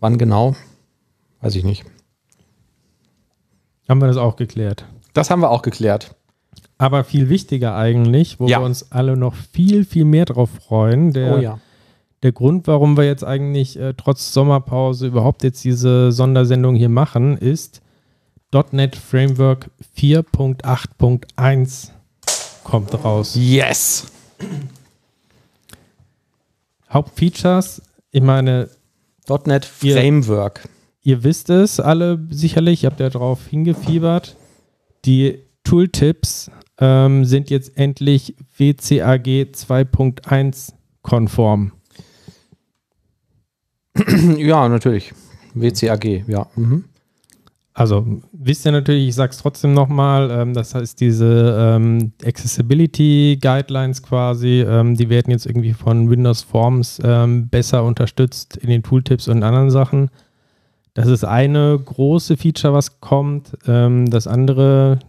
wann genau, weiß ich nicht. Haben wir das auch geklärt. Das haben wir auch geklärt. Aber viel wichtiger eigentlich, wo Ja. wir uns alle noch viel, viel mehr drauf freuen. Der, oh ja. der Grund, warum wir jetzt eigentlich äh, trotz Sommerpause überhaupt jetzt diese Sondersendung hier machen, ist .NET Framework 4.8.1 kommt raus. Yes! Hauptfeatures, ich meine, .NET Ihr- Framework. ihr wisst es alle sicherlich, ihr habt ja drauf hingefiebert. Die Tooltips ähm, sind jetzt endlich WCAG 2.1 konform. <clears throat> ja, natürlich. WCAG, ja. Mhm. Also wisst ihr natürlich, ich sage es trotzdem nochmal, ähm, das heißt diese ähm, Accessibility Guidelines quasi, ähm, die werden jetzt irgendwie von Windows Forms ähm, besser unterstützt in den Tooltips und anderen Sachen. Das ist eine große Feature, was kommt. Ähm, das andere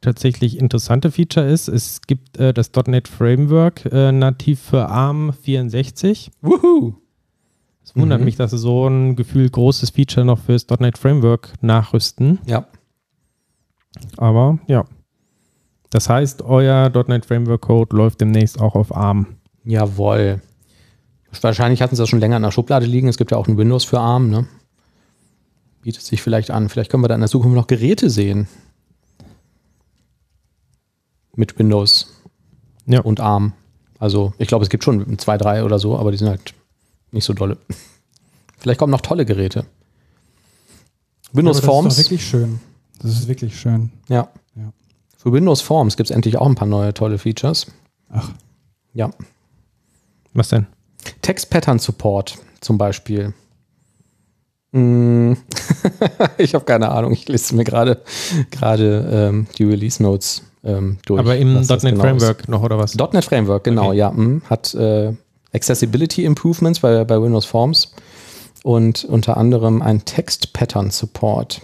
tatsächlich interessante Feature ist, es gibt äh, das .NET Framework äh, nativ für ARM 64. Wuhu! Wundert Mhm. mich, dass sie so ein gefühlt großes Feature noch fürs .NET Framework nachrüsten. Ja. Aber ja. Das heißt, euer .NET Framework Code läuft demnächst auch auf ARM. Jawohl. Wahrscheinlich hatten sie das schon länger in der Schublade liegen. Es gibt ja auch ein Windows für ARM, ne? Bietet sich vielleicht an. Vielleicht können wir da in der Zukunft noch Geräte sehen. Mit Windows Ja. und ARM. Also, ich glaube, es gibt schon zwei, drei oder so, aber die sind halt nicht so dolle. <laughs> Vielleicht kommen noch tolle Geräte. Windows Aber Das ist Forms. doch wirklich schön. Das ist wirklich schön. Ja. Ja. Für Windows Forms gibt es endlich auch ein paar neue tolle Features. Ach, Ja. Was denn? Text Pattern Support zum Beispiel. Mm. <laughs> ich habe keine Ahnung. Ich lese mir gerade gerade ähm, die Release Notes ähm, durch. Aber im .NET genau ist. Framework noch oder was? .NET Framework, genau, Okay. ja. mm, Hat äh, Accessibility Improvements bei, bei Windows Forms und unter anderem ein Text Pattern Support.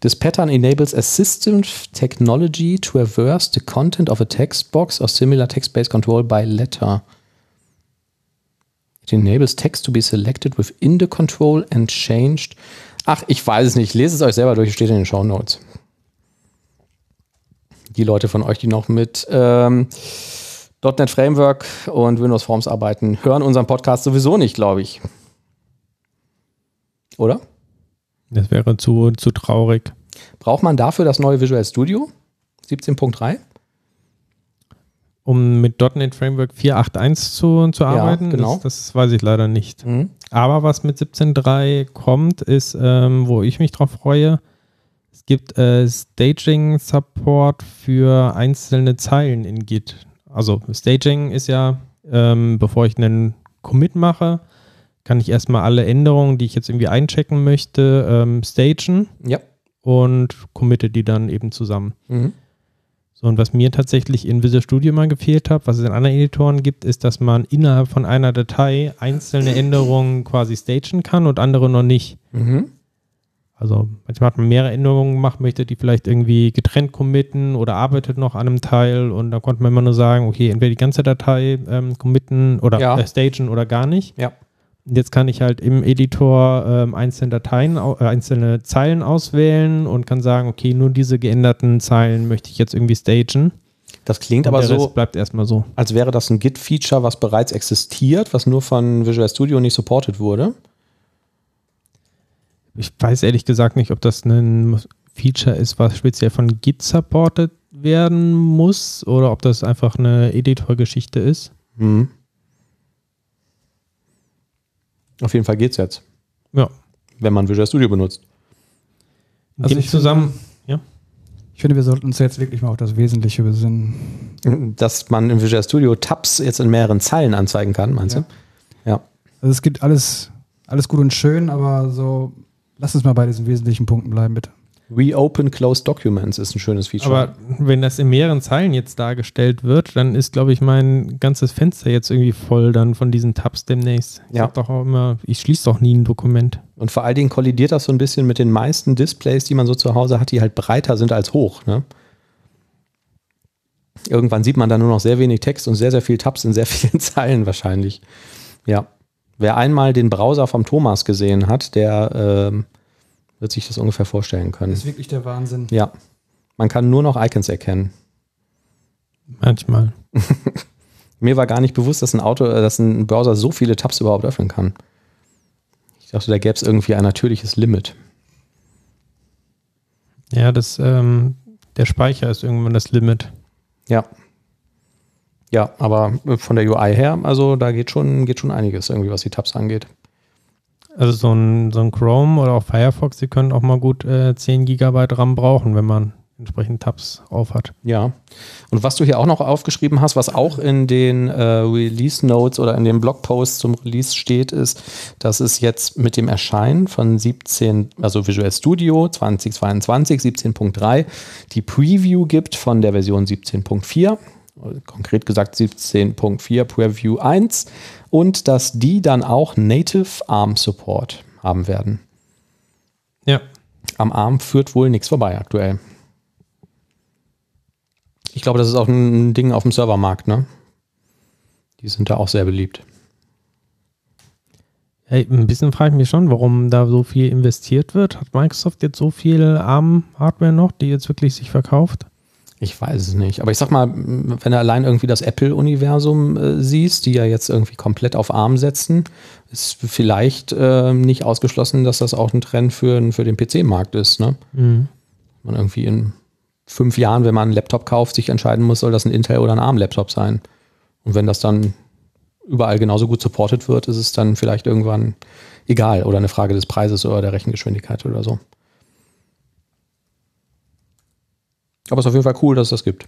This pattern enables assistive technology to reverse the content of a text box or similar text-based control by letter. It enables text to be selected within the control and changed. Ach, ich weiß es nicht. Lest es euch selber durch, steht in den Show Notes. Die Leute von euch, die noch mit ähm, .NET Framework und Windows Forms arbeiten, hören unseren Podcast sowieso nicht, glaube ich. Oder? Das wäre zu, zu traurig. Braucht man dafür das neue Visual Studio 17.3? Um mit .NET Framework 4.8.1 zu, zu arbeiten, genau. das, das weiß ich leider nicht. Mhm. Aber was mit 17.3 kommt, ist, ähm, wo ich mich drauf freue, es gibt äh, Staging-Support für einzelne Zeilen in Git. Also Staging ist ja, ähm, bevor ich einen Commit mache, kann ich erstmal alle Änderungen, die ich jetzt irgendwie einchecken möchte, ähm, stagen Ja. und committe die dann eben zusammen. Mhm. So, und was mir tatsächlich in Visual Studio mal gefehlt hat, was es in anderen Editoren gibt, ist, dass man innerhalb von einer Datei einzelne Änderungen quasi stagen kann und andere noch nicht. Mhm. Also manchmal hat man mehrere Änderungen gemacht, möchte die vielleicht irgendwie getrennt committen oder arbeitet noch an einem Teil und da konnte man immer nur sagen, okay, entweder die ganze Datei ähm, committen oder Ja. äh, stagen oder gar nicht. Ja. Und jetzt kann ich halt im Editor ähm, einzelne Dateien, äh, einzelne Zeilen auswählen und kann sagen, okay, nur diese geänderten Zeilen möchte ich jetzt irgendwie stagen. Das klingt aber so, bleibt erstmal so. als wäre das ein Git-Feature, was bereits existiert, was nur von Visual Studio nicht supported wurde. Ich weiß ehrlich gesagt nicht, ob das ein Feature ist, was speziell von Git supported werden muss oder ob das einfach eine Editor-Geschichte ist. Mhm. Auf jeden Fall geht's jetzt, Ja. wenn man Visual Studio benutzt. In Also ich zusammen. Ich finde, wir sollten uns jetzt wirklich mal auf das Wesentliche besinnen. Dass man in Visual Studio Tabs jetzt in mehreren Zeilen anzeigen kann, meinst Ja. du? Ja. Also es gibt alles, alles gut und schön, aber so, lass uns mal bei diesen wesentlichen Punkten bleiben, bitte. Reopen Closed Documents ist ein schönes Feature. Aber wenn das in mehreren Zeilen jetzt dargestellt wird, dann ist, glaube ich, mein ganzes Fenster jetzt irgendwie voll dann von diesen Tabs demnächst. Ich Ja. sag doch auch immer, ich schließe doch nie ein Dokument. Und vor allen Dingen kollidiert das so ein bisschen mit den meisten Displays, die man so zu Hause hat, die halt breiter sind als hoch. Ne? Irgendwann sieht man da nur noch sehr wenig Text und sehr, sehr viel Tabs in sehr <laughs> vielen Zeilen wahrscheinlich. Ja. Wer einmal den Browser vom Thomas gesehen hat, der ähm, wird sich das ungefähr vorstellen können. Das ist wirklich der Wahnsinn. Ja. Man kann nur noch Icons erkennen. Manchmal. <laughs> Mir war gar nicht bewusst, dass ein Auto, äh, dass ein Browser so viele Tabs überhaupt öffnen kann. Ich dachte, da gäbe es irgendwie ein natürliches Limit. Ja, das, ähm, der Speicher ist irgendwann das Limit. Ja. Ja, aber von der UI her, also da geht schon, geht schon einiges irgendwie, was die Tabs angeht. Also so ein, so ein Chrome oder auch Firefox, die können auch mal gut äh, 10 Gigabyte RAM brauchen, wenn man entsprechend Tabs auf hat. Ja. Und was du hier auch noch aufgeschrieben hast, was auch in den äh, Release Notes oder in den Blogposts zum Release steht, ist, dass es jetzt mit dem Erscheinen von 17, also Visual Studio 2022 17.3 die Preview gibt von der Version 17.4 konkret gesagt 17.4 Preview 1 und dass die dann auch Native ARM Support haben werden. Ja. Am ARM führt wohl nichts vorbei aktuell. Ich glaube, das ist auch ein Ding auf dem Servermarkt, ne? Die sind da auch sehr beliebt. Hey, ein bisschen frage ich mich schon, warum da so viel investiert wird. Hat Microsoft jetzt so viel ARM-Hardware noch, die jetzt wirklich sich verkauft? Ich weiß es nicht. Aber ich sag mal, wenn du allein irgendwie das Apple-Universum äh, siehst, die ja jetzt irgendwie komplett auf ARM setzen, ist vielleicht äh, nicht ausgeschlossen, dass das auch ein Trend für, für den PC-Markt ist. Ne? Mhm. Man irgendwie in fünf Jahren, wenn man einen Laptop kauft, sich entscheiden muss, soll das ein Intel oder ein ARM-Laptop sein. Und wenn das dann überall genauso gut supported wird, ist es dann vielleicht irgendwann egal oder eine Frage des Preises oder der Rechengeschwindigkeit oder so. Aber es ist auf jeden Fall cool, dass es das gibt.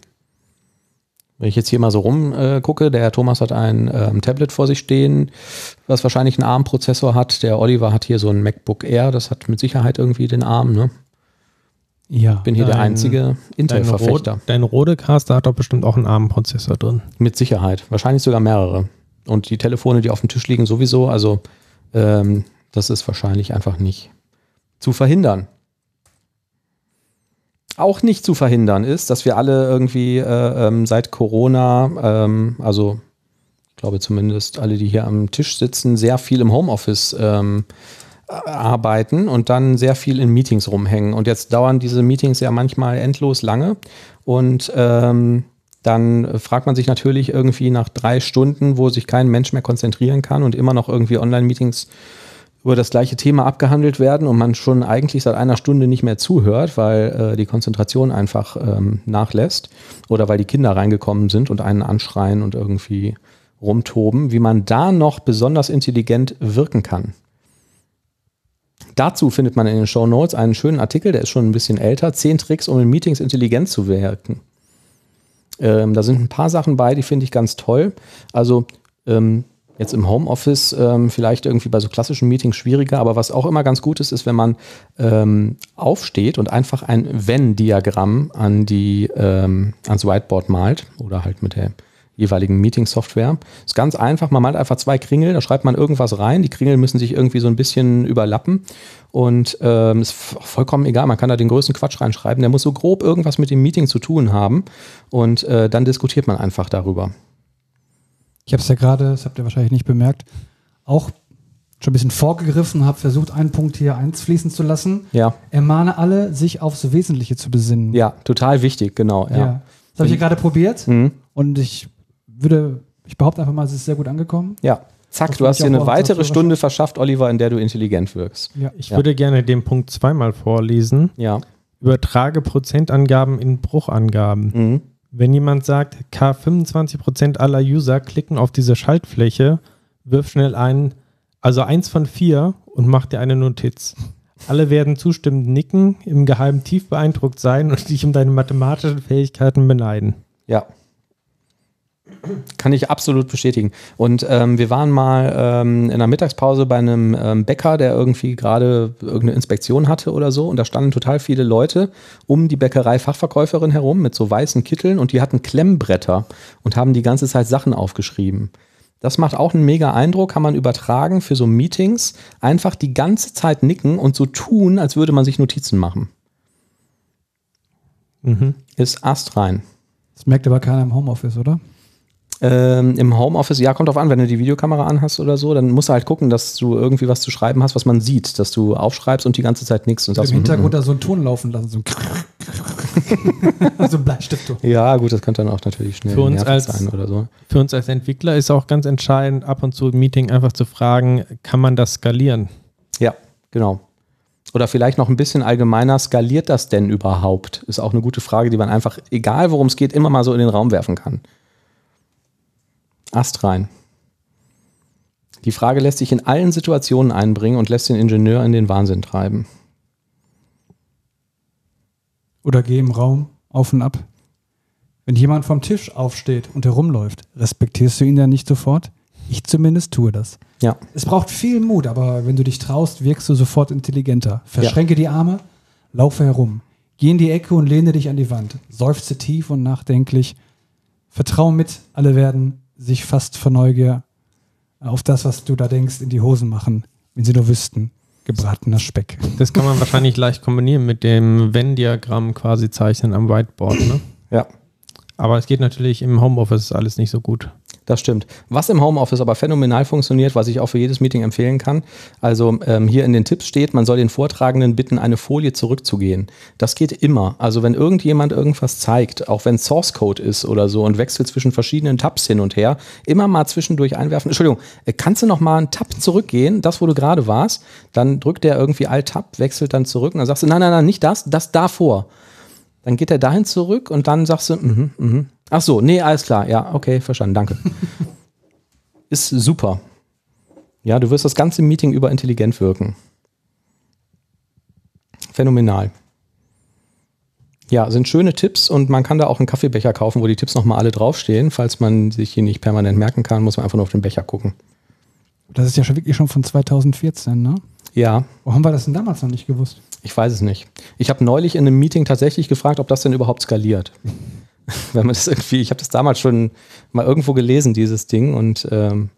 Wenn ich jetzt hier mal so rumgucke, äh, der Herr Thomas hat ein ähm, Tablet vor sich stehen, was wahrscheinlich einen ARM-Prozessor hat. Der Oliver hat hier so ein MacBook Air, das hat mit Sicherheit irgendwie den ARM. Ne? Ja. Bin hier der Dein- einzige Dein, Intel-Verfechter. Rode, dein Rodecaster hat doch bestimmt auch einen ARM-Prozessor drin. Mit Sicherheit. Wahrscheinlich sogar mehrere. Und die Telefone, die auf dem Tisch liegen, sowieso. Also ähm, das ist wahrscheinlich einfach nicht zu verhindern. Auch nicht zu verhindern ist, dass wir alle irgendwie äh, ähm, seit Corona, ähm, also ich glaube zumindest alle, die hier am Tisch sitzen, sehr viel im Homeoffice ähm, arbeiten und dann sehr viel in Meetings rumhängen. Und jetzt dauern diese Meetings ja manchmal endlos lange. Und ähm, dann fragt man sich natürlich irgendwie nach drei Stunden, wo sich kein Mensch mehr konzentrieren kann und immer noch irgendwie Online-Meetings über das gleiche Thema abgehandelt werden und man schon eigentlich seit einer Stunde nicht mehr zuhört, weil äh, die Konzentration einfach ähm, nachlässt oder weil die Kinder reingekommen sind und einen anschreien und irgendwie rumtoben, wie man da noch besonders intelligent wirken kann. Dazu findet man in den Show Notes einen schönen Artikel, der ist schon ein bisschen älter. Zehn Tricks, um in Meetings intelligent zu wirken. Ähm, da sind ein paar Sachen bei, die finde ich ganz toll. Also ähm, jetzt im Homeoffice ähm, vielleicht irgendwie bei so klassischen Meetings schwieriger, aber was auch immer ganz gut ist, ist, wenn man ähm, aufsteht und einfach ein Wenn-Diagramm an die ähm, ans Whiteboard malt oder halt mit der jeweiligen Meeting-Software. Ist ganz einfach, man malt einfach zwei Kringel, da schreibt man irgendwas rein. Die Kringel müssen sich irgendwie so ein bisschen überlappen und ähm, ist vollkommen egal, man kann da den größten Quatsch reinschreiben. Der muss so grob irgendwas mit dem Meeting zu tun haben und äh, dann diskutiert man einfach darüber. Ich habe es ja gerade, das habt ihr wahrscheinlich nicht bemerkt, auch schon ein bisschen vorgegriffen, habe versucht, einen Punkt hier einfließen zu lassen. Ja. Ermahne alle, sich aufs Wesentliche zu besinnen. Ja, total wichtig, genau. Ja. Ja. Das habe ich ja gerade probiert Mhm. und ich würde, ich behaupte einfach mal, es ist sehr gut angekommen. ja. Zack, Das du hast dir eine weitere Stunde verschafft, Oliver, in der du intelligent wirkst. Ja. Ich Ja. würde gerne den Punkt zweimal vorlesen. Ja. Übertrage Prozentangaben in Bruchangaben. Mhm. Wenn jemand sagt, K 25% aller User klicken auf diese Schaltfläche, wirf schnell ein, also eins von vier und mach dir eine Notiz. Alle werden zustimmend nicken, im Geheimen tief beeindruckt sein und dich um deine mathematischen Fähigkeiten beneiden. Ja. Kann ich absolut bestätigen. Und ähm, wir waren mal ähm, in der Mittagspause bei einem ähm, Bäcker, der irgendwie gerade irgendeine Inspektion hatte oder so. Und da standen total viele Leute um die Bäckerei-Fachverkäuferin herum mit so weißen Kitteln und die hatten Klemmbretter und haben die ganze Zeit Sachen aufgeschrieben. Das macht auch einen mega Eindruck, kann man übertragen für so Meetings. Einfach die ganze Zeit nicken und so tun, als würde man sich Notizen machen. Mhm. Ist astrein. Das merkt aber keiner im Homeoffice, oder? Ähm, Im Homeoffice, ja, kommt drauf an, wenn du die Videokamera anhast oder so, dann musst du halt gucken, dass du irgendwie was zu schreiben hast, was man sieht, dass du aufschreibst und die ganze Zeit nichts und Im sagst, Hintergrund da so einen Ton laufen lassen, so ein <laughs> so ein Bleistiftton. "Mhm, ja, gut, das könnte dann auch natürlich schnell Für uns als- sein oder so. Für uns als Entwickler ist auch ganz entscheidend, ab und zu im Meeting einfach zu fragen, kann man das skalieren? Ja, genau. Oder vielleicht noch ein bisschen allgemeiner, skaliert das denn überhaupt? Ist auch eine gute Frage, die man einfach, egal worum es geht, immer mal so in den Raum werfen kann. Ast rein. Die Frage lässt sich in allen Situationen einbringen und lässt den Ingenieur in den Wahnsinn treiben. Oder geh im Raum auf und ab. Wenn jemand vom Tisch aufsteht und herumläuft, respektierst du ihn dann nicht sofort? Ich zumindest tue das. Ja, Es braucht viel Mut, aber wenn du dich traust, wirkst du sofort intelligenter. Verschränke die Arme, laufe herum. Geh in die Ecke und lehne dich an die Wand. Seufze tief und nachdenklich. Vertrau mit, alle werden sich fast vor Neugier auf das, was du da denkst, in die Hosen machen, wenn sie nur wüssten. Gebratener Speck. Das kann man wahrscheinlich leicht kombinieren mit dem Venn-Diagramm quasi zeichnen am Whiteboard. Ne? ja. Aber es geht natürlich im Homeoffice alles nicht so gut. Das stimmt. Was im Homeoffice aber phänomenal funktioniert, was ich auch für jedes Meeting empfehlen kann. Also ähm, hier in den Tipps steht, man soll den Vortragenden bitten, eine Folie zurückzugehen. Das geht immer. Also wenn irgendjemand irgendwas zeigt, auch wenn Source Code ist oder so und wechselt zwischen verschiedenen Tabs hin und her, immer mal zwischendurch einwerfen. Entschuldigung, äh, kannst du noch mal einen Tab zurückgehen, das wo du gerade warst? Dann drückt der irgendwie Alt-Tab, wechselt dann zurück und dann sagst du, nein, nein, nein, nicht das, das davor. Dann geht er dahin zurück und dann sagst du, mhm, mhm. Ach so, nee, alles klar. Ja, okay, verstanden, danke. <laughs> Ist super. Ja, du wirst das ganze Meeting über intelligent wirken. Phänomenal. Ja, sind schöne Tipps und man kann da auch einen Kaffeebecher kaufen, wo die Tipps nochmal alle draufstehen. Falls man sich hier nicht permanent merken kann, muss man einfach nur auf den Becher gucken. Das ist ja schon wirklich schon von 2014, ne? Ja, Wo haben wir das denn damals noch nicht gewusst? ich weiß es nicht. Ich habe neulich in einem Meeting tatsächlich gefragt, ob das denn überhaupt skaliert. <laughs> Wenn man das irgendwie, ich habe das damals schon mal irgendwo gelesen, dieses Ding, und ähm,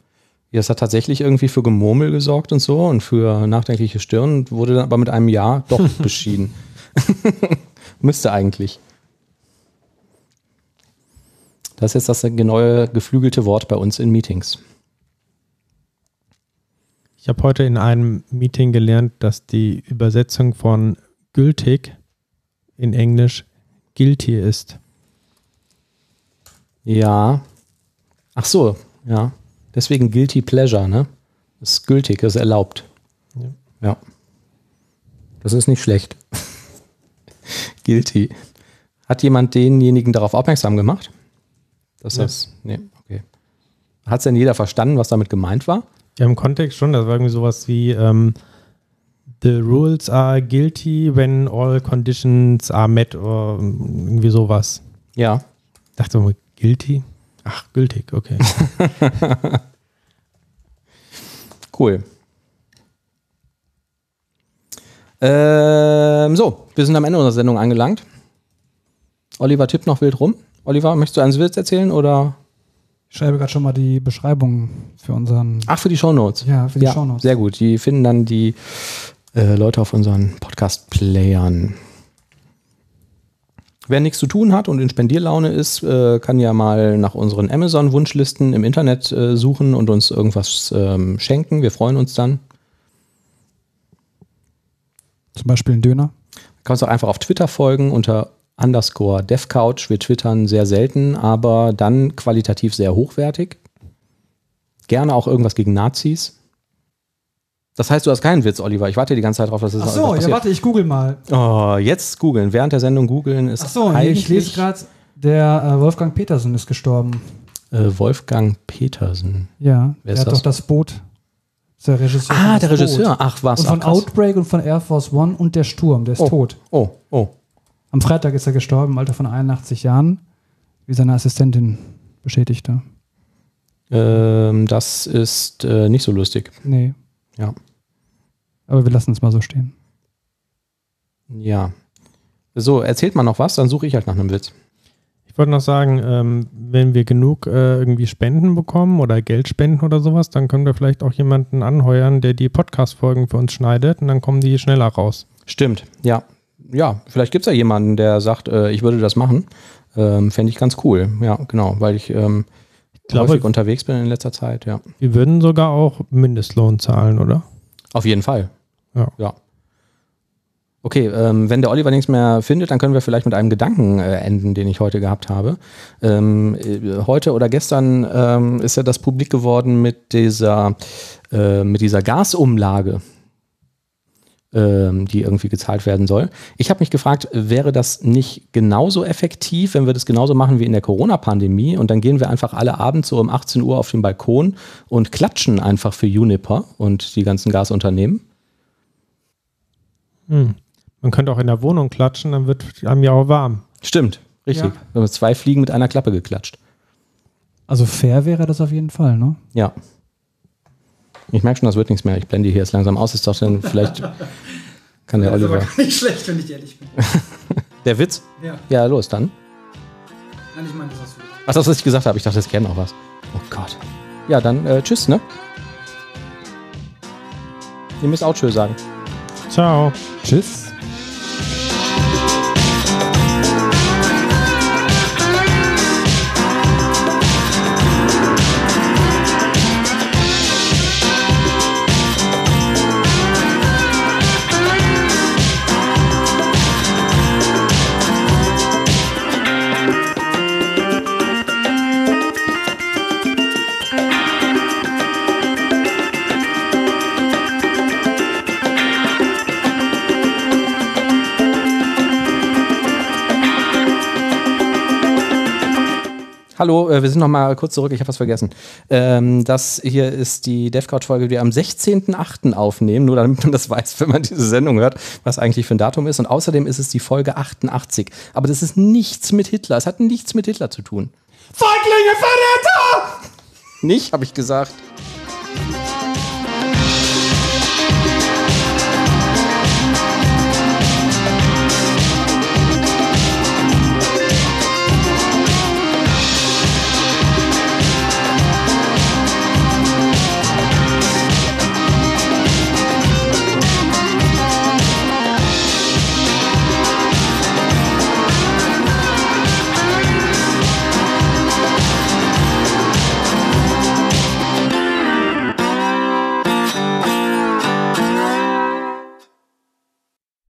ja, es hat tatsächlich irgendwie für Gemurmel gesorgt und so und für nachdenkliche Stirn, wurde dann aber mit einem Ja doch <laughs> beschieden. <laughs> Müsste eigentlich. Das ist jetzt das neue geflügelte Wort bei uns in Meetings. Ich habe heute in einem Meeting gelernt, dass die Übersetzung von gültig in Englisch guilty ist. Ja. Ach so, ja. Deswegen guilty pleasure, ne? Das ist gültig, das ist erlaubt. Ja. Ja. Das ist nicht schlecht. <laughs> guilty. Hat jemand denjenigen darauf aufmerksam gemacht? Dass Ja. das. Nee, okay. Hat es denn jeder verstanden, was damit gemeint war? Ja, im Kontext schon. Das war irgendwie sowas wie ähm, The rules are guilty when all conditions are met oder irgendwie sowas. Ja. Dachte mal, guilty? Ach, gültig, okay. <laughs> Cool. Ähm, so, wir sind am Ende unserer Sendung angelangt. Oliver tippt noch wild rum. Oliver, möchtest du einen Witz erzählen oder? Ich schreibe gerade schon mal die Beschreibung für unseren. Ach, für die Shownotes. Ja, für die Shownotes. Sehr gut. Die finden dann die äh, Leute auf unseren Podcast-Playern. Wer nichts zu tun hat und in Spendierlaune ist, äh, kann ja mal nach unseren Amazon-Wunschlisten im Internet äh, suchen und uns irgendwas ähm, schenken. Wir freuen uns dann. Zum Beispiel einen Döner. kannst auch einfach auf Twitter folgen unter underscore devcouch. Wir twittern sehr selten, aber dann qualitativ sehr hochwertig. Gerne auch irgendwas gegen Nazis. Das heißt, du hast keinen Witz, Oliver. Ich warte die ganze Zeit drauf, dass es Ach was so, ja, warte, ich google mal. Oh, jetzt googeln. Während der Sendung googeln ist Ach so, ich lese gerade, der äh, Wolfgang Petersen ist gestorben. äh, Wolfgang Petersen. Ja, Wer der ist hat das? doch das Boot. Ist der Regisseur. Ah, Das der Regisseur. Boot. Ach, was? Und von Ach. Outbreak und von Air Force One und der Sturm, der ist Oh. tot. Oh, oh. Am Freitag ist er gestorben, im Alter von 81 Jahren, wie seine Assistentin beschädigte. Ähm, das ist äh, nicht so lustig. Nee. Ja. Aber wir lassen es mal so stehen. Ja. So, erzählt mal noch was, dann suche ich halt nach einem Witz. Ich wollte noch sagen, ähm, wenn wir genug äh, irgendwie Spenden bekommen oder Geld spenden oder sowas, dann können wir vielleicht auch jemanden anheuern, der die Podcast-Folgen für uns schneidet und dann kommen die schneller raus. Stimmt, ja. Ja, vielleicht gibt es ja jemanden, der sagt, äh, ich würde das machen. Ähm, Fände ich ganz cool. Ja, genau, weil ich ähm, glaube- häufig unterwegs bin in letzter Zeit, ja. Wir würden sogar auch Mindestlohn zahlen, oder? Auf jeden Fall. Ja. ja. Okay, ähm, wenn der Oliver nichts mehr findet, dann können wir vielleicht mit einem Gedanken äh, enden, den ich heute gehabt habe. Ähm, äh, heute oder gestern ähm, ist ja das publik geworden mit dieser, äh, mit dieser Gasumlage, die irgendwie gezahlt werden soll. Ich habe mich gefragt, wäre das nicht genauso effektiv, wenn wir das genauso machen wie in der Corona-Pandemie und dann gehen wir einfach alle abends so um 18 Uhr auf den Balkon und klatschen einfach für Juniper und die ganzen Gasunternehmen? Hm. Man könnte auch in der Wohnung klatschen, dann wird einem ja auch warm. Stimmt, richtig. Ja. Wir haben zwei Fliegen mit einer Klappe geklatscht. Also fair wäre das auf jeden Fall, ne? Ja. Ich merke schon, das wird nichts mehr. Ich blende hier jetzt langsam aus. Ist doch dann vielleicht <laughs> kann der Oliver. nicht schlecht, wenn ich ehrlich bin. <laughs> Der Witz? Ja. Ja, los, dann. Nein, ich meine, das hast du. Ach, das, was ich gesagt habe. Ich dachte, das käme noch was. Oh Gott. Ja, dann äh, tschüss, ne? Ihr müsst auch tschüss sagen. Ciao. Tschüss. Hallo, äh, wir sind noch mal kurz zurück. Ich habe was vergessen. Ähm, das hier ist die DevCouch-Folge, die wir am 16.08. aufnehmen, nur damit man das <laughs> weiß, wenn man diese Sendung hört, was eigentlich für ein Datum ist. Und außerdem ist es die Folge 88. Aber das ist nichts mit Hitler. Es hat nichts mit Hitler zu tun. Feiglinge, Verräter! Nicht, habe ich gesagt.